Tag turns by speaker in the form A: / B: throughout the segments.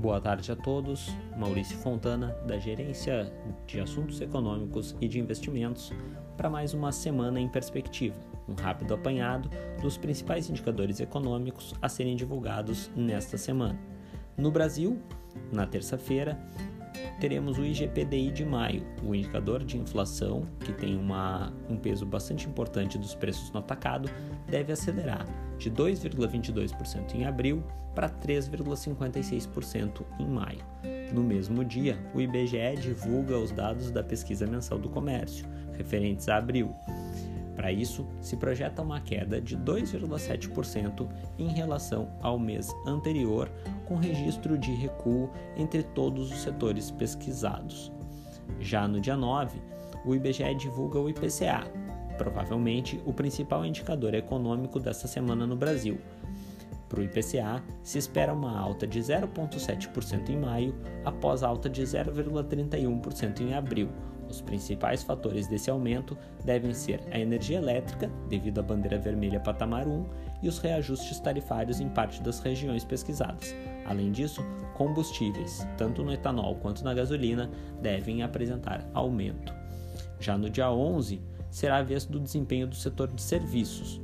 A: Boa tarde a todos. Maurício Fontana, da Gerência de Assuntos Econômicos e de Investimentos, para mais uma semana em perspectiva, um rápido apanhado dos principais indicadores econômicos a serem divulgados nesta semana. No Brasil, na terça-feira, teremos o IGPDI de maio, o indicador de inflação, que tem uma, um peso bastante importante dos preços no atacado, deve acelerar de 2,22% em abril para 3,56% em maio. No mesmo dia, o IBGE divulga os dados da pesquisa mensal do comércio, referentes a abril. Para isso, se projeta uma queda de 2,7% em relação ao mês anterior, com registro de recuo entre todos os setores pesquisados. Já no dia 9, o IBGE divulga o IPCA, provavelmente o principal indicador econômico desta semana no Brasil. Para o IPCA, se espera uma alta de 0,7% em maio, após alta de 0,31% em abril, os principais fatores desse aumento devem ser a energia elétrica, devido à bandeira vermelha patamar 1, e os reajustes tarifários em parte das regiões pesquisadas. Além disso, combustíveis, tanto no etanol quanto na gasolina, devem apresentar aumento. Já no dia 11, será a vez do desempenho do setor de serviços.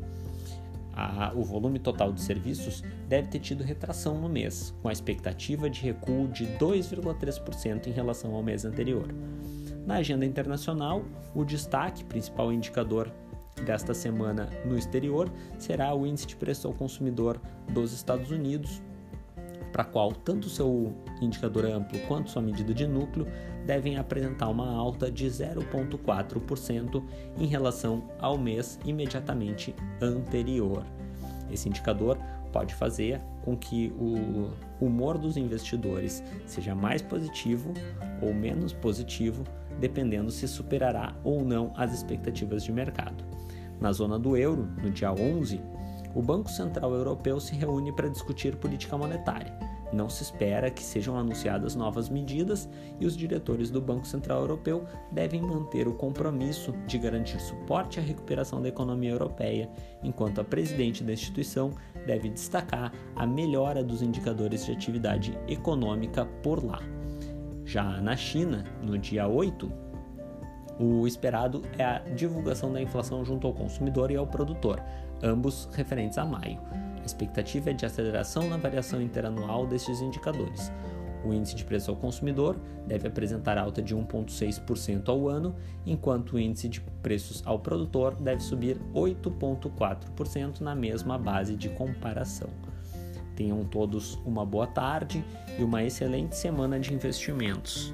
A: O volume total de serviços deve ter tido retração no mês, com a expectativa de recuo de 2,3% em relação ao mês anterior. Na agenda internacional, o destaque, principal indicador desta semana no exterior, será o índice de preço ao consumidor dos Estados Unidos, para qual tanto seu indicador amplo quanto sua medida de núcleo devem apresentar uma alta de 0,4% em relação ao mês imediatamente anterior. Esse indicador pode fazer com que o humor dos investidores seja mais positivo ou menos positivo, dependendo se superará ou não as expectativas de mercado. Na zona do euro, no dia 11, o Banco Central Europeu se reúne para discutir política monetária. Não se espera que sejam anunciadas novas medidas e os diretores do Banco Central Europeu devem manter o compromisso de garantir suporte à recuperação da economia europeia, enquanto a presidente da instituição deve destacar a melhora dos indicadores de atividade econômica por lá. Já na China, no dia 8, o esperado é a divulgação da inflação junto ao consumidor e ao produtor, ambos referentes a maio. A expectativa é de aceleração na variação interanual destes indicadores. O índice de preço ao consumidor deve apresentar alta de 1,6% ao ano, enquanto o índice de preços ao produtor deve subir 8,4% na mesma base de comparação. Tenham todos uma boa tarde e uma excelente semana de investimentos.